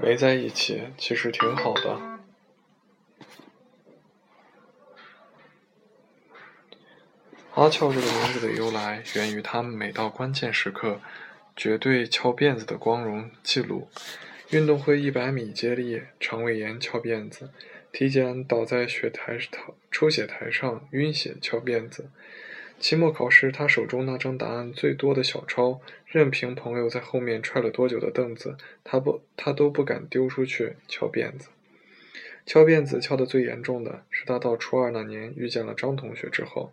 没在一起，其实挺好的。阿俏这个名字的由来，源于他每到关键时刻，绝对翘辫子的光荣记录。运动会一百米接力，肠胃炎翘辫子；体检倒在血台抽血台上晕血翘辫子；期末考试，他手中那张答案最多的小抄，任凭朋友在后面踹了多久的凳子，他不他都不敢丢出去翘辫子。翘辫子翘得最严重的是他到初二那年遇见了张同学之后。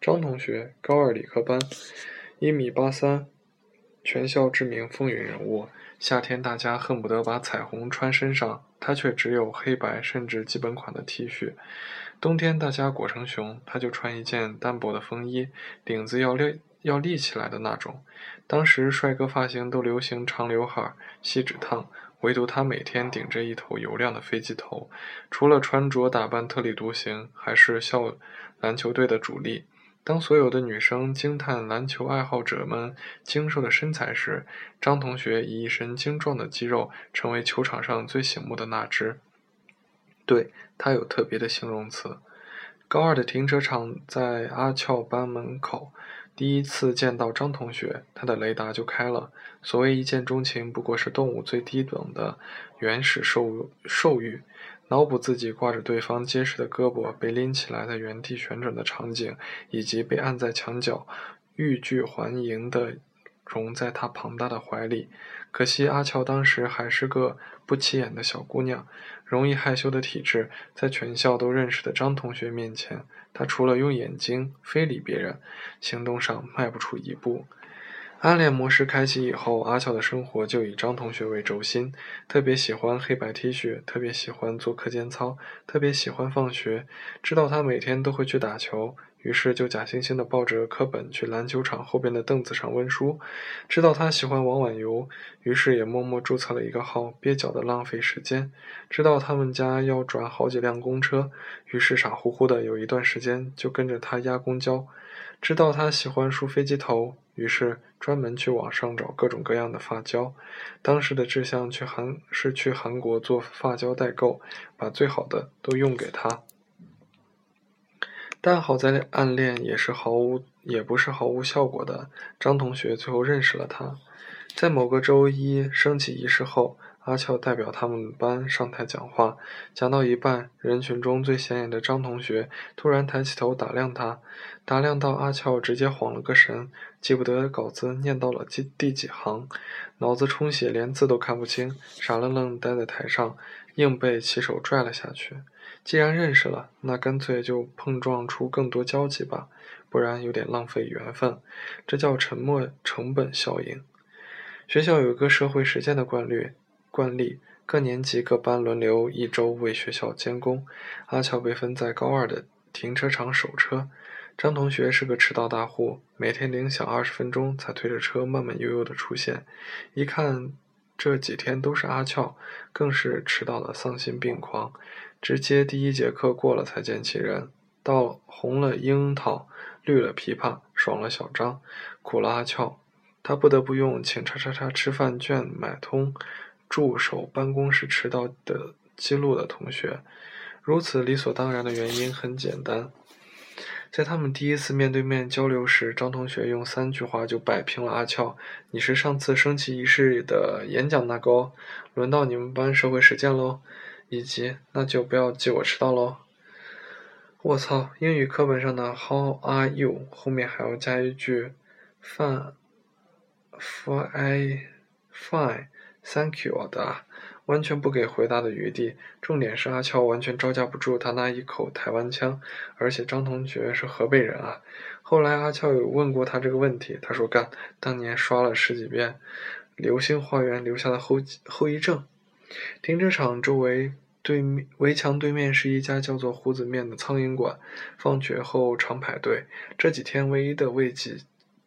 张同学，高二理科班，一米八三，全校知名风云人物。夏天大家恨不得把彩虹穿身上，他却只有黑白甚至基本款的 T 恤。冬天大家裹成熊，他就穿一件单薄的风衣，领子要立要立起来的那种。当时帅哥发型都流行长刘海、锡纸烫，唯独他每天顶着一头油亮的飞机头，除了穿着打扮特立独行，还是校篮球队的主力。当所有的女生惊叹篮球爱好者们精瘦的身材时，张同学以一身精壮的肌肉成为球场上最醒目的那只。对他有特别的形容词。高二的停车场在阿俏班门口，第一次见到张同学，他的雷达就开了。所谓一见钟情，不过是动物最低等的原始兽兽欲。脑补自己挂着对方结实的胳膊被拎起来在原地旋转的场景，以及被按在墙角欲拒还迎的融在他庞大的怀里。可惜阿乔当时还是个不起眼的小姑娘，容易害羞的体质，在全校都认识的张同学面前，他除了用眼睛非礼别人，行动上迈不出一步。暗恋模式开启以后，阿俏的生活就以张同学为轴心。特别喜欢黑白 T 恤，特别喜欢做课间操，特别喜欢放学。知道他每天都会去打球，于是就假惺惺地抱着课本去篮球场后边的凳子上温书。知道他喜欢玩网游，于是也默默注册了一个号，蹩脚的浪费时间。知道他们家要转好几辆公车，于是傻乎乎的有一段时间就跟着他压公交。知道他喜欢梳飞机头。于是专门去网上找各种各样的发胶，当时的志向去韩是去韩国做发胶代购，把最好的都用给他。但好在暗恋也是毫无也不是毫无效果的，张同学最后认识了他，在某个周一升旗仪式后。阿俏代表他们班上台讲话，讲到一半，人群中最显眼的张同学突然抬起头打量他，打量到阿俏直接晃了个神，记不得稿子念到了第第几行，脑子充血，连字都看不清，傻愣愣待在台上，硬被起手拽了下去。既然认识了，那干脆就碰撞出更多交集吧，不然有点浪费缘分。这叫沉默成本效应。学校有一个社会实践的惯例。惯例，各年级各班轮流一周为学校监工。阿俏被分在高二的停车场守车。张同学是个迟到大户，每天铃响二十分钟才推着车慢慢悠悠的出现。一看这几天都是阿俏，更是迟到的丧心病狂，直接第一节课过了才见其人。到红了樱桃，绿了枇杷，爽了小张，苦了阿俏。他不得不用请叉叉叉吃饭券买通。驻守办公室迟到的记录的同学，如此理所当然的原因很简单，在他们第一次面对面交流时，张同学用三句话就摆平了阿俏：“你是上次升旗仪式的演讲那个哦，轮到你们班社会实践喽。”以及“那就不要记我迟到喽。”我操，英语课本上的 “How are you” 后面还要加一句 “Fine, fine.” Thank you，的，完全不给回答的余地。重点是阿俏完全招架不住他那一口台湾腔，而且张同学是河北人啊。后来阿俏有问过他这个问题，他说干，当年刷了十几遍《流星花园》留下的后后遗症。停车场周围对面围墙对面是一家叫做胡子面的苍蝇馆，放学后常排队。这几天唯一的慰藉。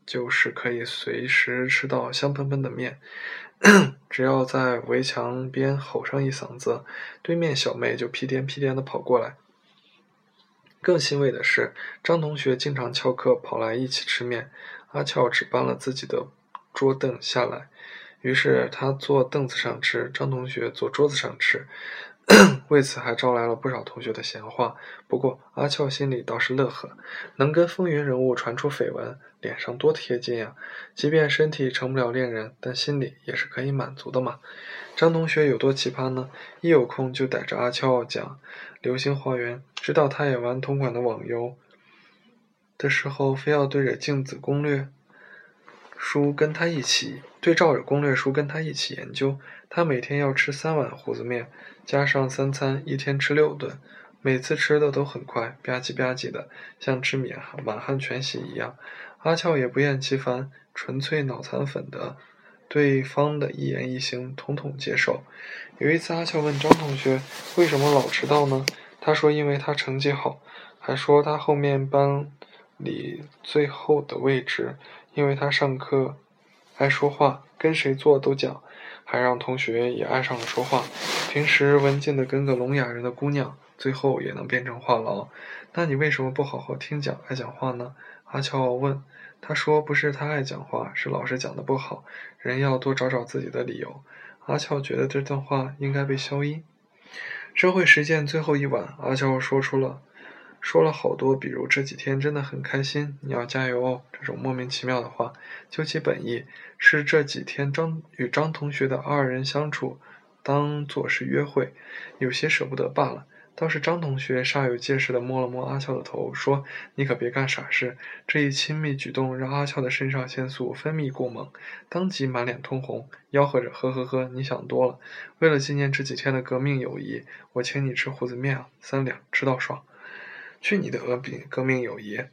就是可以随时吃到香喷喷的面，只要在围墙边吼上一嗓子，对面小妹就屁颠屁颠的跑过来。更欣慰的是，张同学经常翘课跑来一起吃面，阿俏只搬了自己的桌凳下来，于是他坐凳子上吃，张同学坐桌子上吃，为此还招来了不少同学的闲话。不过阿俏心里倒是乐呵，能跟风云人物传出绯闻，脸上多贴金呀！即便身体成不了恋人，但心里也是可以满足的嘛。张同学有多奇葩呢？一有空就逮着阿俏讲《流星花园》，知道他也玩同款的网游的时候，非要对着镜子攻略。书跟他一起对照着攻略书跟他一起研究。他每天要吃三碗胡子面，加上三餐，一天吃六顿，每次吃的都很快，吧唧吧唧的，像吃满满汉全席一样。阿俏也不厌其烦，纯粹脑残粉的，对方的一言一行统统接受。有一次，阿俏问张同学为什么老迟到呢？他说因为他成绩好，还说他后面班里最后的位置。因为他上课爱说话，跟谁坐都讲，还让同学也爱上了说话。平时文静的跟个聋哑人的姑娘，最后也能变成话痨。那你为什么不好好听讲，爱讲话呢？阿乔问。他说不是他爱讲话，是老师讲的不好。人要多找找自己的理由。阿俏觉得这段话应该被消音。社会实践最后一晚，阿俏说出了。说了好多，比如这几天真的很开心，你要加油哦，这种莫名其妙的话。究其本意，是这几天张与张同学的二人相处，当做是约会，有些舍不得罢了。倒是张同学煞有介事地摸了摸阿俏的头，说：“你可别干傻事。”这一亲密举动让阿俏的肾上腺素分泌过猛，当即满脸通红，吆喝着：“呵呵呵，你想多了。为了纪念这几天的革命友谊，我请你吃胡子面啊，三两，吃到爽。”去你的革命革命友谊！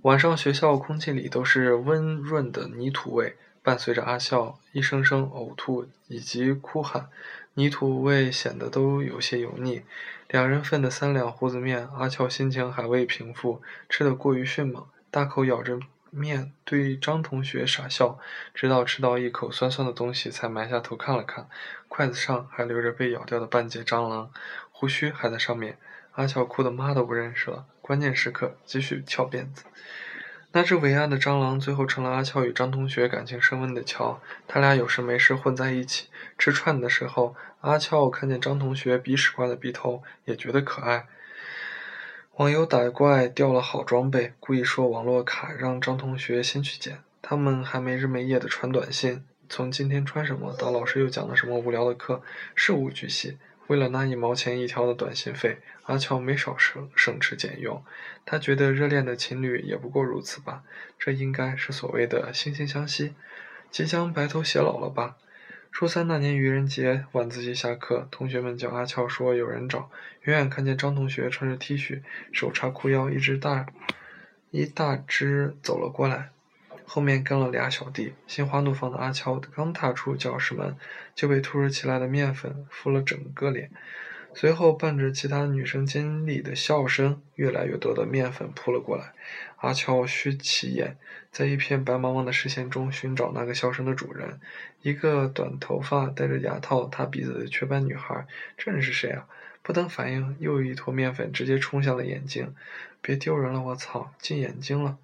晚上学校空气里都是温润的泥土味，伴随着阿笑一声声呕吐以及哭喊，泥土味显得都有些油腻。两人份的三两胡子面，阿俏心情还未平复，吃得过于迅猛，大口咬着面，对张同学傻笑，直到吃到一口酸酸的东西，才埋下头看了看，筷子上还留着被咬掉的半截蟑螂，胡须还在上面。阿俏哭的妈都不认识了，关键时刻继续翘辫子。那只伟岸的蟑螂最后成了阿俏与张同学感情升温的桥。他俩有事没事混在一起吃串的时候，阿俏看见张同学鼻屎挂的鼻头，也觉得可爱。网友打怪掉了好装备，故意说网络卡，让张同学先去捡。他们还没日没夜的传短信，从今天穿什么到老师又讲了什么无聊的课，事无巨细。为了那一毛钱一条的短信费，阿俏没少省省吃俭用。他觉得热恋的情侣也不过如此吧，这应该是所谓的惺惺相惜。即将白头偕老了吧？初三那年愚人节晚自习下课，同学们叫阿俏说有人找。远远看见张同学穿着 T 恤，手插裤腰，一只大一大只走了过来。后面跟了俩小弟，心花怒放的阿乔刚踏出教室门，就被突如其来的面粉敷了整个脸，随后伴着其他女生尖利的笑声，越来越多的面粉扑了过来。阿乔虚起眼，在一片白茫茫的视线中寻找那个笑声的主人，一个短头发、戴着牙套、塌鼻子的雀斑女孩。这人是谁啊？不等反应，又一坨面粉直接冲向了眼睛，别丢人了！我操，进眼睛了！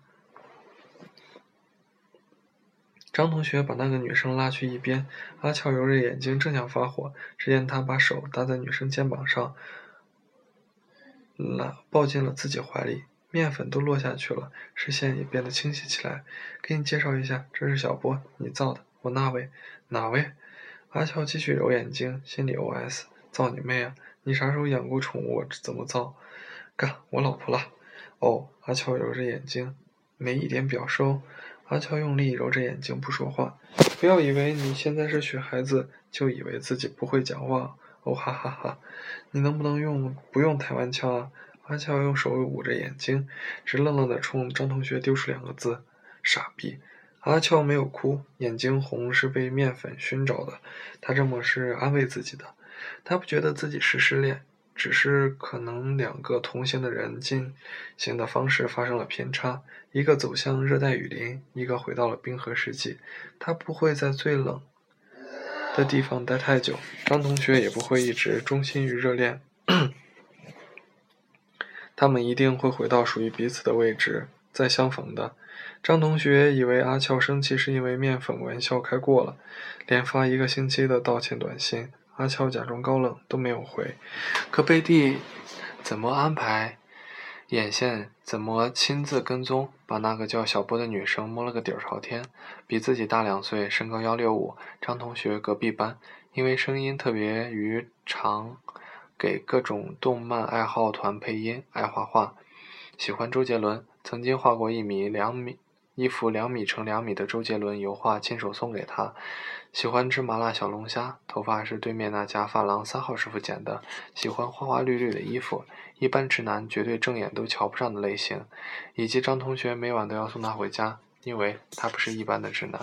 张同学把那个女生拉去一边，阿俏揉着眼睛，正想发火，只见他把手搭在女生肩膀上，拉抱进了自己怀里，面粉都落下去了，视线也变得清晰起来。给你介绍一下，这是小波，你造的。我那位，哪位？阿俏继续揉眼睛，心里 OS：造你妹啊！你啥时候养过宠物？怎么造？干我老婆了。哦，阿俏揉着眼睛，没一点表示哦。阿乔用力揉着眼睛，不说话。不要以为你现在是雪孩子，就以为自己不会讲话。哦哈哈哈！你能不能用不用台湾腔啊？阿乔用手捂着眼睛，直愣愣地冲张同学丢出两个字：傻逼。阿乔没有哭，眼睛红是被面粉熏着的。他这么是安慰自己的。他不觉得自己是失恋。只是可能两个同行的人进行的方式发生了偏差，一个走向热带雨林，一个回到了冰河世纪。他不会在最冷的地方待太久，张同学也不会一直忠心于热恋。他们一定会回到属于彼此的位置，再相逢的。张同学以为阿俏生气是因为面粉玩笑开过了，连发一个星期的道歉短信。阿俏假装高冷，都没有回。可贝蒂怎么安排眼线，怎么亲自跟踪，把那个叫小波的女生摸了个底儿朝天。比自己大两岁，身高幺六五，张同学隔壁班，因为声音特别于常，给各种动漫爱好团配音，爱画画，喜欢周杰伦，曾经画过一米两米。一幅两米乘两米的周杰伦油画，亲手送给他。喜欢吃麻辣小龙虾，头发是对面那家发廊三号师傅剪的。喜欢花花绿绿的衣服，一般直男绝对正眼都瞧不上的类型。以及张同学每晚都要送他回家，因为他不是一般的直男。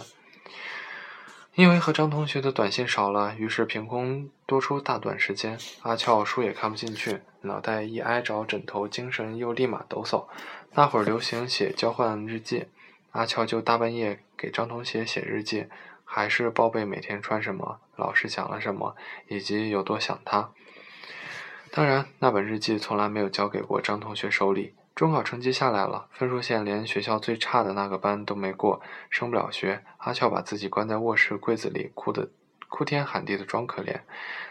因为和张同学的短信少了，于是凭空多出大段时间。阿俏书也看不进去，脑袋一挨着枕头，精神又立马抖擞。那会儿流行写交换日记。阿俏就大半夜给张同学写日记，还是报备每天穿什么，老师讲了什么，以及有多想他。当然，那本日记从来没有交给过张同学手里。中考成绩下来了，分数线连学校最差的那个班都没过，升不了学。阿俏把自己关在卧室柜子里，哭的哭天喊地的装可怜。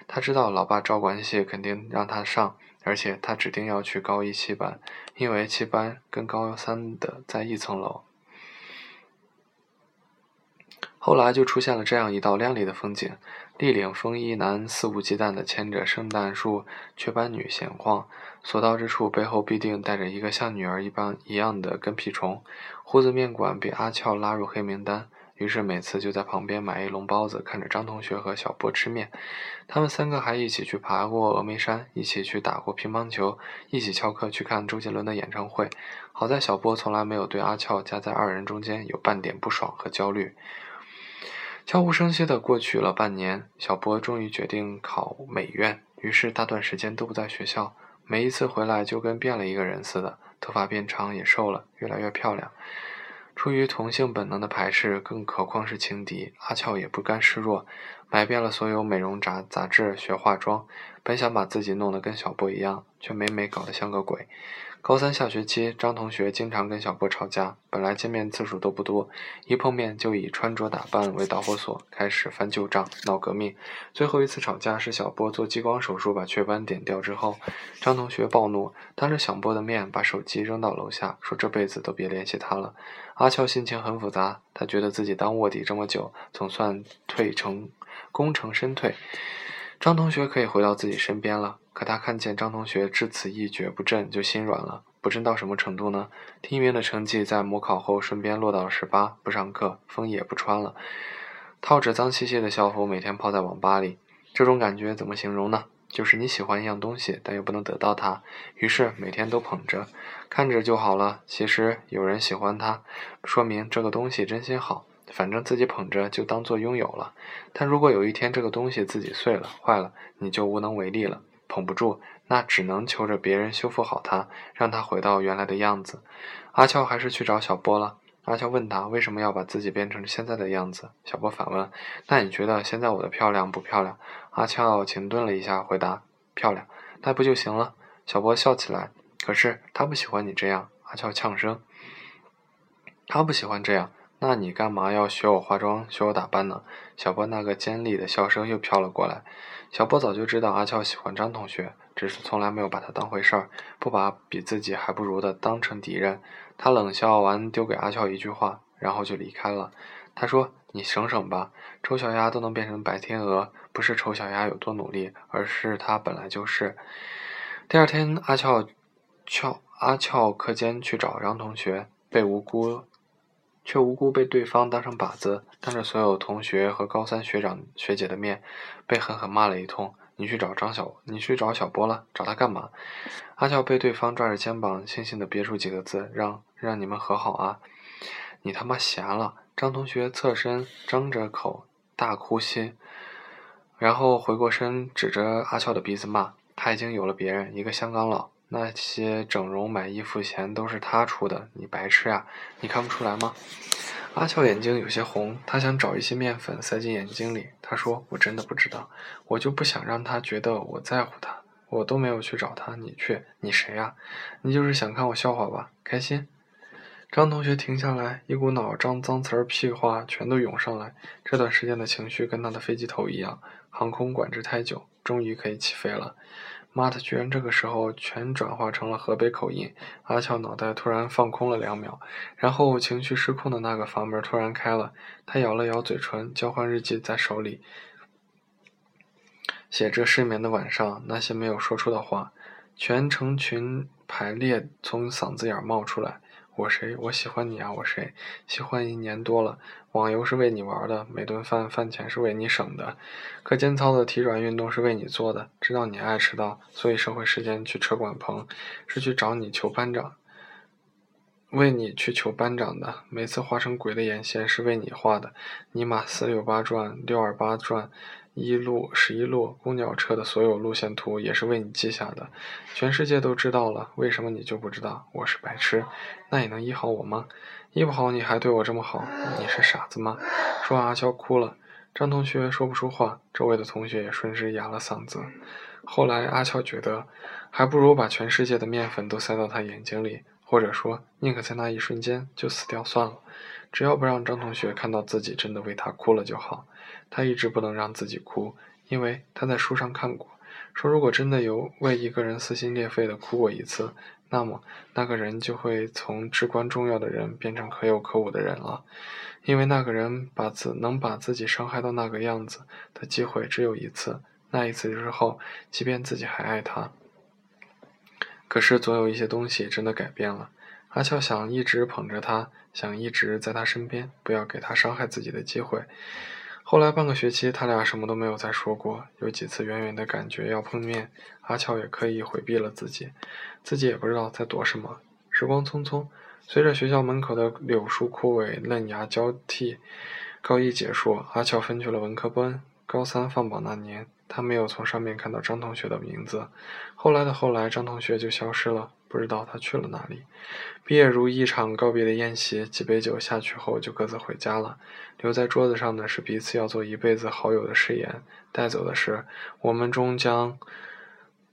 他知道老爸照关系肯定让他上，而且他指定要去高一七班，因为七班跟高三的在一层楼。后来就出现了这样一道亮丽的风景：立领风衣男肆无忌惮地牵着圣诞树雀斑女闲晃，所到之处背后必定带着一个像女儿一般一样的跟屁虫。胡子面馆被阿俏拉入黑名单，于是每次就在旁边买一笼包子，看着张同学和小波吃面。他们三个还一起去爬过峨眉山，一起去打过乒乓球，一起翘课去看周杰伦的演唱会。好在小波从来没有对阿俏夹在二人中间有半点不爽和焦虑。悄无声息地过去了半年，小波终于决定考美院，于是大段时间都不在学校。每一次回来就跟变了一个人似的，头发变长也瘦了，越来越漂亮。出于同性本能的排斥，更何况是情敌，阿俏也不甘示弱，买遍了所有美容杂杂志学化妆，本想把自己弄得跟小波一样，却每每搞得像个鬼。高三下学期，张同学经常跟小波吵架。本来见面次数都不多，一碰面就以穿着打扮为导火索，开始翻旧账、闹革命。最后一次吵架是小波做激光手术把雀斑点掉之后，张同学暴怒，当着小波的面把手机扔到楼下，说这辈子都别联系他了。阿俏心情很复杂，他觉得自己当卧底这么久，总算退成功成身退，张同学可以回到自己身边了。可他看见张同学至此一蹶不振，就心软了。不振到什么程度呢？第一名的成绩在模考后顺便落到了十八，不上课，风也不穿了，套着脏兮兮的校服，每天泡在网吧里。这种感觉怎么形容呢？就是你喜欢一样东西，但又不能得到它，于是每天都捧着，看着就好了。其实有人喜欢它，说明这个东西真心好。反正自己捧着就当做拥有了。但如果有一天这个东西自己碎了、坏了，你就无能为力了。捧不住，那只能求着别人修复好它，让它回到原来的样子。阿俏还是去找小波了。阿俏问他为什么要把自己变成现在的样子。小波反问：“那你觉得现在我的漂亮不漂亮？”阿俏停顿了一下，回答：“漂亮，那不就行了？”小波笑起来。可是他不喜欢你这样。阿俏呛声：“他不喜欢这样，那你干嘛要学我化妆，学我打扮呢？”小波那个尖利的笑声又飘了过来。小波早就知道阿俏喜欢张同学，只是从来没有把他当回事儿，不把比自己还不如的当成敌人。他冷笑完，丢给阿俏一句话，然后就离开了。他说：“你省省吧，丑小鸭都能变成白天鹅，不是丑小鸭有多努力，而是它本来就是。”第二天，阿俏俏阿俏课间去找张同学，被无辜。却无辜被对方当成靶子，当着所有同学和高三学长学姐的面，被狠狠骂了一通。你去找张小，你去找小波了，找他干嘛？阿俏被对方抓着肩膀，悻悻地憋出几个字：“让让你们和好啊！”你他妈闲了！张同学侧身，张着口大哭吸，然后回过身，指着阿俏的鼻子骂：“他已经有了别人，一个香港佬。”那些整容买衣服钱都是他出的，你白痴呀？你看不出来吗？阿俏眼睛有些红，她想找一些面粉塞进眼睛里。她说：“我真的不知道，我就不想让他觉得我在乎他。我都没有去找他，你去，你谁呀？你就是想看我笑话吧？开心。”张同学停下来，一股脑脏脏词儿屁话全都涌上来。这段时间的情绪跟他的飞机头一样，航空管制太久，终于可以起飞了。妈的，居然这个时候全转化成了河北口音！阿俏脑袋突然放空了两秒，然后情绪失控的那个阀门突然开了。他咬了咬嘴唇，交换日记在手里，写着失眠的晚上那些没有说出的话，全成群排列从嗓子眼冒出来。我谁？我喜欢你啊！我谁？喜欢一年多了。网游是为你玩的，每顿饭饭钱是为你省的，课间操的体转运动是为你做的。知道你爱迟到，所以社会时间去车管棚，是去找你求班长，为你去求班长的。每次画成鬼的眼线是为你画的。尼玛四六八转，六二八转。一路十一路公交车的所有路线图也是为你记下的，全世界都知道了，为什么你就不知道？我是白痴，那你能医好我吗？医不好你还对我这么好，你是傻子吗？说完阿娇哭了，张同学说不出话，周围的同学也顺势哑了嗓子。后来阿俏觉得，还不如把全世界的面粉都塞到他眼睛里，或者说宁可在那一瞬间就死掉算了，只要不让张同学看到自己真的为他哭了就好。他一直不能让自己哭，因为他在书上看过，说如果真的有为一个人撕心裂肺的哭过一次，那么那个人就会从至关重要的人变成可有可无的人了，因为那个人把自能把自己伤害到那个样子的机会只有一次，那一次之后，即便自己还爱他，可是总有一些东西真的改变了。阿俏想一直捧着他，想一直在他身边，不要给他伤害自己的机会。后来半个学期，他俩什么都没有再说过。有几次远远的感觉要碰面，阿俏也刻意回避了自己，自己也不知道在躲什么。时光匆匆，随着学校门口的柳树枯萎，嫩芽交替，高一结束，阿俏分去了文科班。高三放榜那年，他没有从上面看到张同学的名字。后来的后来，张同学就消失了。不知道他去了哪里。毕业如一场告别的宴席，几杯酒下去后就各自回家了。留在桌子上的是彼此要做一辈子好友的誓言，带走的是我们终将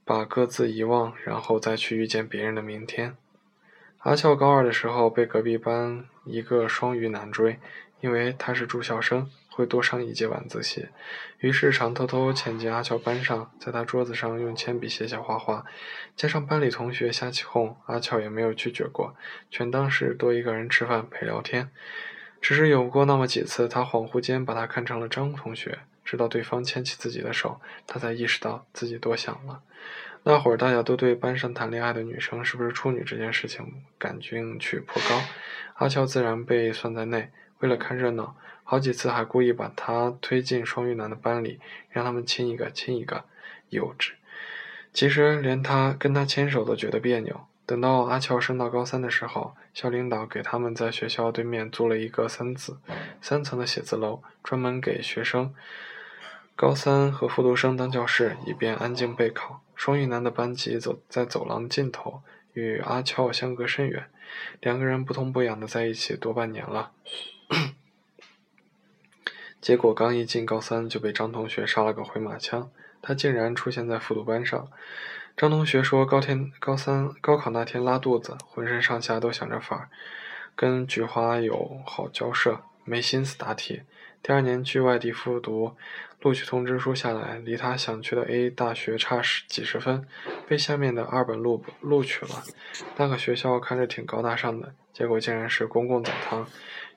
把各自遗忘，然后再去遇见别人的明天。阿俏高二的时候被隔壁班一个双鱼男追，因为他是住校生。会多上一节晚自习，于是常偷偷潜进阿乔班上，在他桌子上用铅笔写下画画。加上班里同学瞎起哄，阿乔也没有拒绝过，全当是多一个人吃饭陪聊天。只是有过那么几次，他恍惚间把他看成了张同学，直到对方牵起自己的手，他才意识到自己多想了。那会儿大家都对班上谈恋爱的女生是不是处女这件事情感兴趣颇高，阿乔自然被算在内。为了看热闹。好几次还故意把他推进双鱼男的班里，让他们亲一个亲一个，幼稚。其实连他跟他牵手都觉得别扭。等到阿俏升到高三的时候，校领导给他们在学校对面租了一个三字三层的写字楼，专门给学生高三和复读生当教室，以便安静备考。双鱼男的班级走在走廊尽头，与阿俏相隔甚远，两个人不痛不痒的在一起多半年了。结果刚一进高三就被张同学杀了个回马枪，他竟然出现在复读班上。张同学说高天高三高考那天拉肚子，浑身上下都想着法儿，跟菊花有好交涉，没心思答题。第二年去外地复读，录取通知书下来，离他想去的 A 大学差十几十分，被下面的二本录录取了。那个学校看着挺高大上的，结果竟然是公共澡堂。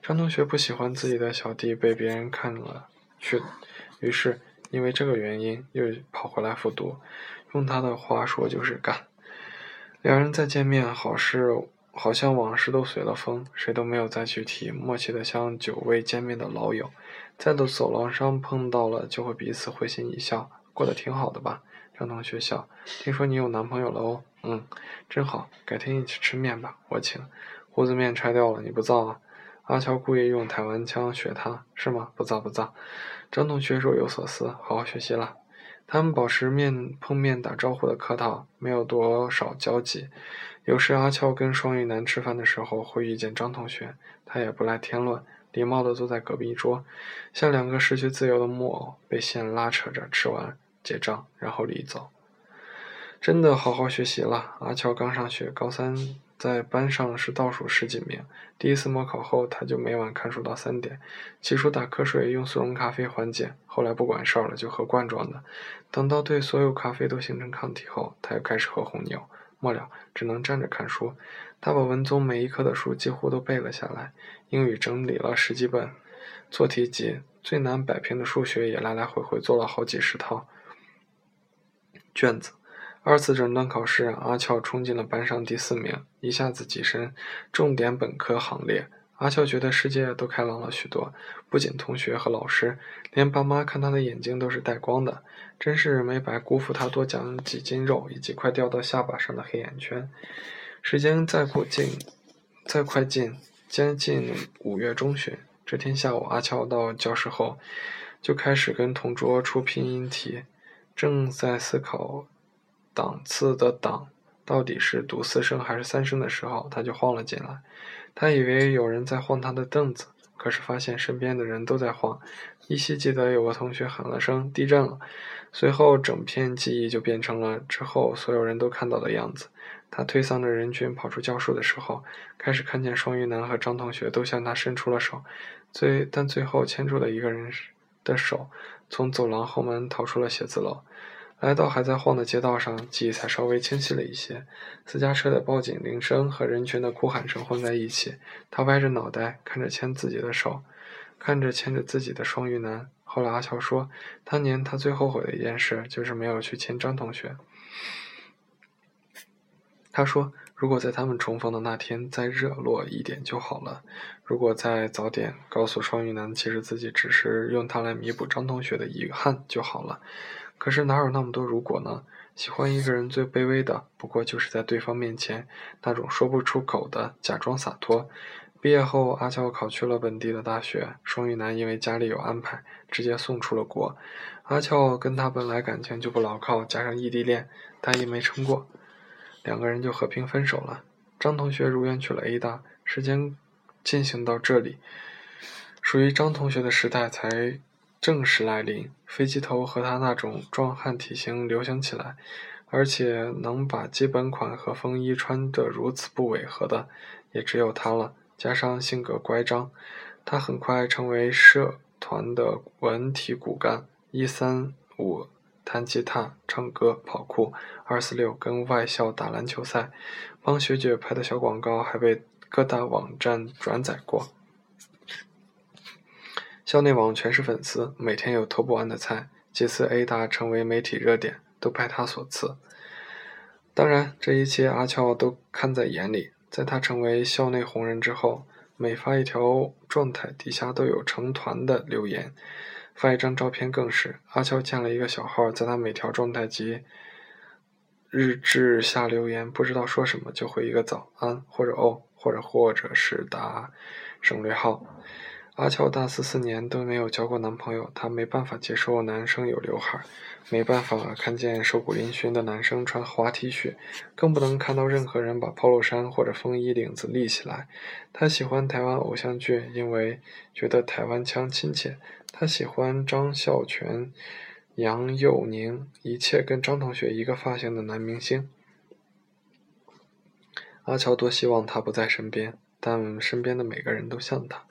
张同学不喜欢自己的小弟被别人看了去，于是因为这个原因又跑回来复读。用他的话说就是干。两人再见面，好事好像往事都随了风，谁都没有再去提，默契的像久未见面的老友，在的走廊上碰到了就会彼此会心一笑，过得挺好的吧？张同学笑，听说你有男朋友了哦？嗯，真好，改天一起吃面吧，我请。胡子面拆掉了，你不造啊？阿乔故意用台湾腔学他，是吗？不造不造。张同学若有所思，好好学习了。他们保持面碰面打招呼的客套，没有多少交集。有时阿俏跟双鱼男吃饭的时候会遇见张同学，他也不来添乱，礼貌的坐在隔壁桌，像两个失去自由的木偶，被线拉扯着吃完结账，然后离走。真的好好学习了。阿乔刚上学，高三在班上是倒数十几名。第一次模考后，他就每晚看书到三点，起初打瞌睡用速溶咖啡缓解，后来不管事儿了就喝罐装的。等到对所有咖啡都形成抗体后，他又开始喝红牛。末了，只能站着看书。他把文综每一科的书几乎都背了下来，英语整理了十几本做题集，最难摆平的数学也来来回回做了好几十套卷子。二次诊断考试，阿俏冲进了班上第四名，一下子跻身重点本科行列。阿俏觉得世界都开朗了许多，不仅同学和老师，连爸妈看他的眼睛都是带光的，真是没白辜负他多长几斤肉以及快掉到下巴上的黑眼圈。时间再过近，再快进，将近五月中旬，这天下午，阿俏到教室后，就开始跟同桌出拼音题，正在思考。档次的档到底是读四声还是三声的时候，他就晃了进来。他以为有人在晃他的凳子，可是发现身边的人都在晃。依稀记得有个同学喊了声“地震了”，随后整片记忆就变成了之后所有人都看到的样子。他推搡着人群跑出教室的时候，开始看见双鱼男和张同学都向他伸出了手，最但最后牵住了一个人的手，从走廊后门逃出了写字楼。来到还在晃的街道上，记忆才稍微清晰了一些。私家车的报警铃声和人群的哭喊声混在一起。他歪着脑袋看着牵自己的手，看着牵着自己的双鱼男。后来阿乔说，当年他最后悔的一件事就是没有去牵张同学。他说，如果在他们重逢的那天再热络一点就好了。如果再早点告诉双鱼男，其实自己只是用它来弥补张同学的遗憾就好了。可是哪有那么多如果呢？喜欢一个人最卑微的，不过就是在对方面前那种说不出口的假装洒脱。毕业后，阿俏考去了本地的大学，双鱼男因为家里有安排，直接送出了国。阿俏跟他本来感情就不牢靠，加上异地恋，大一没撑过，两个人就和平分手了。张同学如愿去了 A 大，时间进行到这里，属于张同学的时代才。正式来临，飞机头和他那种壮汉体型流行起来，而且能把基本款和风衣穿得如此不违和的，也只有他了。加上性格乖张，他很快成为社团的文体骨干。一三五弹吉他、唱歌、跑酷；二四六跟外校打篮球赛，帮学姐拍的小广告还被各大网站转载过。校内网全是粉丝，每天有偷不完的菜。几次 A 大成为媒体热点，都拜他所赐。当然，这一切阿俏都看在眼里。在他成为校内红人之后，每发一条状态，底下都有成团的留言。发一张照片更是。阿俏建了一个小号，在他每条状态及日志下留言，不知道说什么就回一个早安，或者哦，或者或者是打省略号。阿俏大四四年都没有交过男朋友，她没办法接受男生有刘海，没办法看见瘦骨嶙峋的男生穿花 T 恤，更不能看到任何人把 polo 衫或者风衣领子立起来。她喜欢台湾偶像剧，因为觉得台湾腔亲切。她喜欢张孝全、杨佑宁，一切跟张同学一个发型的男明星。阿乔多希望他不在身边。但身边的每个人都像他，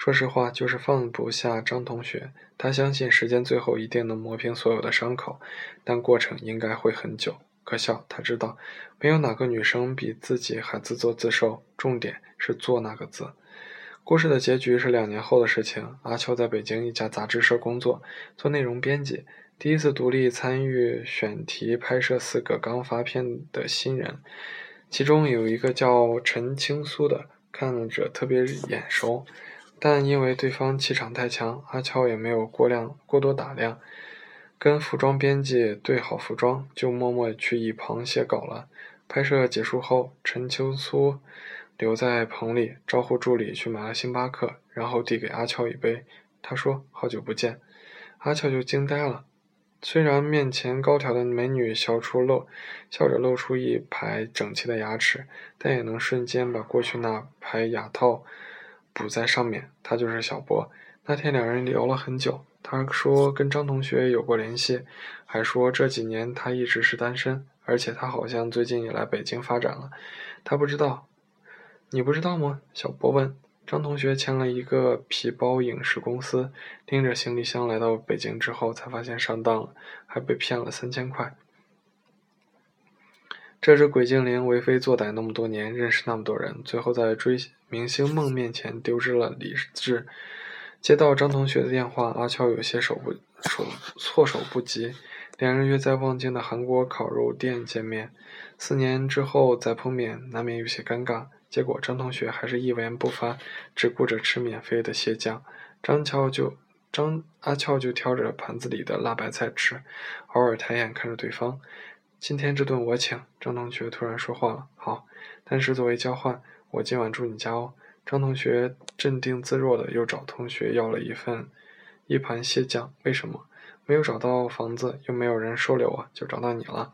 说实话，就是放不下张同学。他相信时间最后一定能磨平所有的伤口，但过程应该会很久。可笑，他知道没有哪个女生比自己还自作自受。重点是“做”那个字。故事的结局是两年后的事情。阿秋在北京一家杂志社工作，做内容编辑，第一次独立参与选题拍摄四个刚发片的新人，其中有一个叫陈青苏的。看着特别眼熟，但因为对方气场太强，阿乔也没有过量过多打量。跟服装编辑对好服装，就默默去一旁写稿了。拍摄结束后，陈秋苏留在棚里招呼助理去买了星巴克，然后递给阿乔一杯。他说：“好久不见。”阿乔就惊呆了。虽然面前高挑的美女笑出露，笑着露出一排整齐的牙齿，但也能瞬间把过去那排牙套补在上面。他就是小波。那天两人聊了很久，他说跟张同学有过联系，还说这几年他一直是单身，而且他好像最近也来北京发展了。他不知道你不知道吗？小波问。张同学签了一个皮包影视公司，拎着行李箱来到北京之后，才发现上当了，还被骗了三千块。这只鬼精灵为非作歹那么多年，认识那么多人，最后在追明星梦面前丢失了理智。接到张同学的电话，阿俏有些手不手措手不及。两人约在望京的韩国烤肉店见面，四年之后再碰面，难免有些尴尬。结果张同学还是一言不发，只顾着吃免费的蟹酱。张俏就张阿俏就挑着盘子里的辣白菜吃，偶尔抬眼看着对方。今天这顿我请。张同学突然说话了：“好，但是作为交换，我今晚住你家哦。”张同学镇定自若的又找同学要了一份一盘蟹酱。为什么？没有找到房子，又没有人收留我，就找到你了。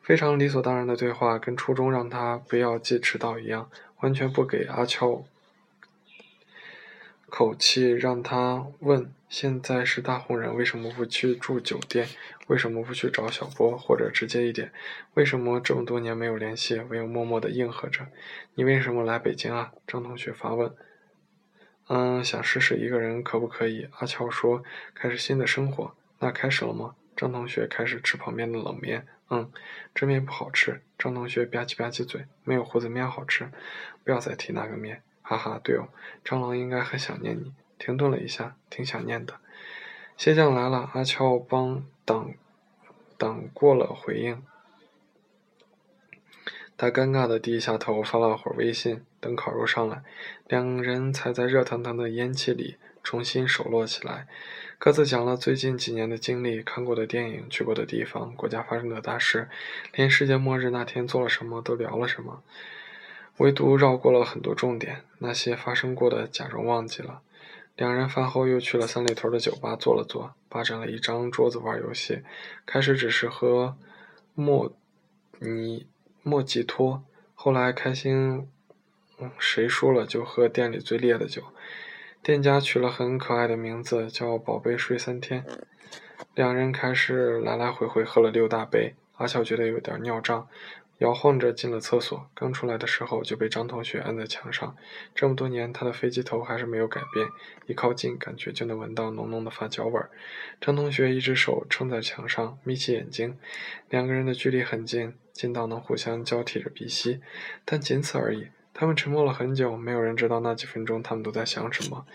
非常理所当然的对话，跟初中让他不要记迟到一样，完全不给阿俏口气，让他问：现在是大红人，为什么不去住酒店？为什么不去找小波？或者直接一点，为什么这么多年没有联系，唯有默默的应和着？你为什么来北京啊？张同学发问。嗯，想试试一个人可不可以？阿乔说：开始新的生活。那开始了吗？张同学开始吃旁边的冷面。嗯，这面不好吃。张同学吧唧吧唧嘴，没有胡子面好吃。不要再提那个面。哈哈，对哦，蟑螂应该很想念你。停顿了一下，挺想念的。蟹酱来了，阿俏帮挡挡过了回应。他尴尬的低下头，发了会儿微信。等烤肉上来，两人才在热腾腾的烟气里重新熟络起来。各自讲了最近几年的经历、看过的电影、去过的地方、国家发生的大事，连世界末日那天做了什么都聊了什么。唯独绕过了很多重点，那些发生过的假装忘记了。两人饭后又去了三里屯的酒吧坐了坐，霸占了一张桌子玩游戏。开始只是喝莫尼莫吉托，后来开心，谁输了就喝店里最烈的酒。店家取了很可爱的名字，叫“宝贝睡三天”。两人开始来来回回喝了六大杯。阿俏觉得有点尿胀，摇晃着进了厕所。刚出来的时候就被张同学按在墙上。这么多年，他的飞机头还是没有改变，一靠近，感觉就能闻到浓浓的发胶味儿。张同学一只手撑在墙上，眯起眼睛，两个人的距离很近，近到能互相交替着鼻息，但仅此而已。他们沉默了很久，没有人知道那几分钟他们都在想什么。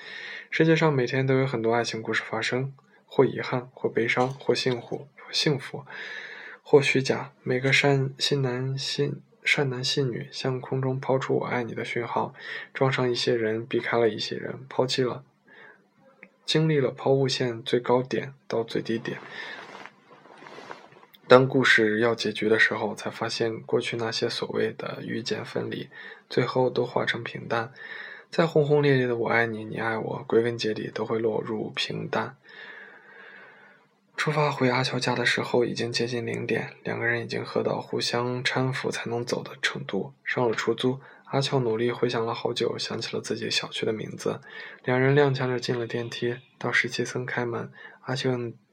世界上每天都有很多爱情故事发生，或遗憾，或悲伤，或幸福，或幸福，或虚假。每个善心男信善男信女向空中抛出“我爱你”的讯号，撞上一些人，避开了一些人，抛弃了，经历了抛物线最高点到最低点。当故事要结局的时候，才发现过去那些所谓的遇见分离，最后都化成平淡。再轰轰烈烈的“我爱你，你爱我”，归根结底都会落入平淡。出发回阿乔家的时候，已经接近零点，两个人已经喝到互相搀扶才能走的程度。上了出租，阿乔努力回想了好久，想起了自己小区的名字。两人踉跄着进了电梯，到十七层开门，阿乔。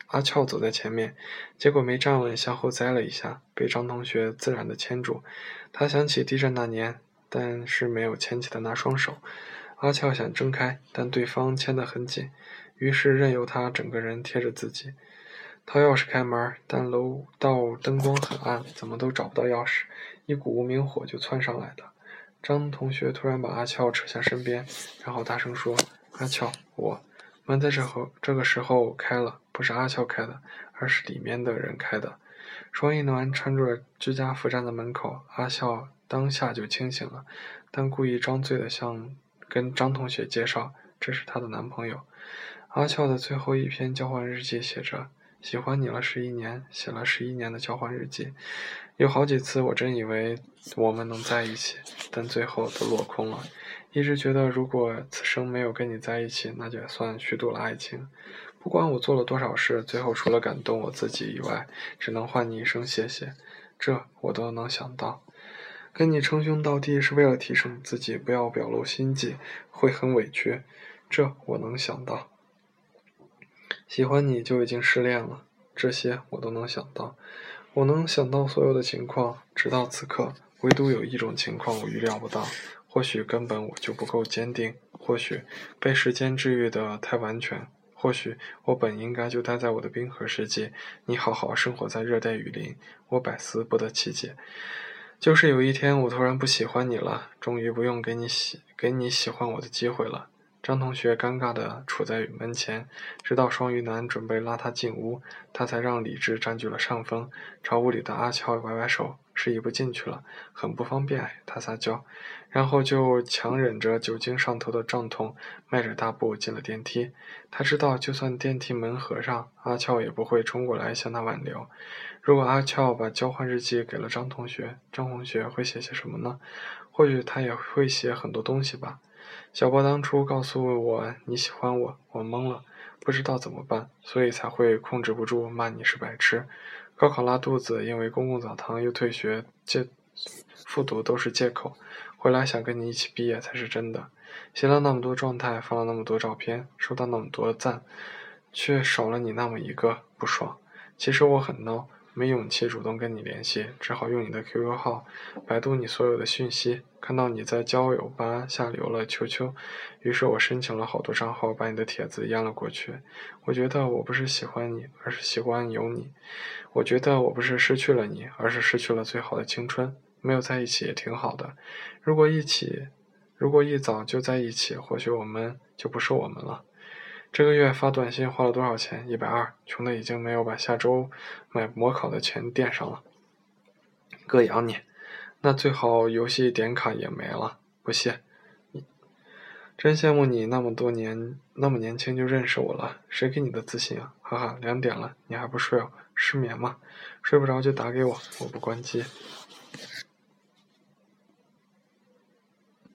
阿俏走在前面，结果没站稳，向后栽了一下，被张同学自然的牵住。他想起地震那年，但是没有牵起的那双手。阿俏想挣开，但对方牵得很紧，于是任由他整个人贴着自己。掏钥匙开门，但楼道灯光很暗，怎么都找不到钥匙，一股无名火就窜上来的。张同学突然把阿俏扯向身边，然后大声说：“阿俏，我。”门在这后这个时候开了，不是阿俏开的，而是里面的人开的。双一男穿着居家服站在门口，阿俏当下就清醒了，但故意装醉的向跟张同学介绍，这是她的男朋友。阿俏的最后一篇交换日记写着：“喜欢你了十一年，写了十一年的交换日记。有好几次我真以为我们能在一起，但最后都落空了。”一直觉得，如果此生没有跟你在一起，那就算虚度了爱情。不管我做了多少事，最后除了感动我自己以外，只能换你一声谢谢。这我都能想到。跟你称兄道弟是为了提升自己，不要表露心迹，会很委屈。这我能想到。喜欢你就已经失恋了，这些我都能想到。我能想到所有的情况，直到此刻，唯独有一种情况我预料不到。或许根本我就不够坚定，或许被时间治愈的太完全，或许我本应该就待在我的冰河世界，你好好生活在热带雨林，我百思不得其解。就是有一天我突然不喜欢你了，终于不用给你喜给你喜欢我的机会了。张同学尴尬地杵在门前，直到双鱼男准备拉他进屋，他才让理智占据了上风，朝屋里的阿俏摆摆手，示意不进去了，很不方便。他撒娇，然后就强忍着酒精上头的胀痛，迈着大步进了电梯。他知道，就算电梯门合上，阿俏也不会冲过来向他挽留。如果阿俏把交换日记给了张同学，张同学会写些什么呢？或许他也会写很多东西吧。小波当初告诉我你喜欢我，我懵了，不知道怎么办，所以才会控制不住骂你是白痴。高考拉肚子，因为公共澡堂又退学，借复读都是借口。回来想跟你一起毕业才是真的。写了那么多状态，发了那么多照片，收到那么多赞，却少了你那么一个，不爽。其实我很孬。没勇气主动跟你联系，只好用你的 QQ 号，百度你所有的讯息，看到你在交友吧下留了球球，于是我申请了好多账号，把你的帖子淹了过去。我觉得我不是喜欢你，而是喜欢有你。我觉得我不是失去了你，而是失去了最好的青春。没有在一起也挺好的。如果一起，如果一早就在一起，或许我们就不是我们了。这个月发短信花了多少钱？一百二，穷的已经没有把下周买模考的钱垫上了。哥养你，那最好游戏点卡也没了。不谢，真羡慕你那么多年那么年轻就认识我了。谁给你的自信啊？哈哈，两点了，你还不睡哦？失眠吗？睡不着就打给我，我不关机。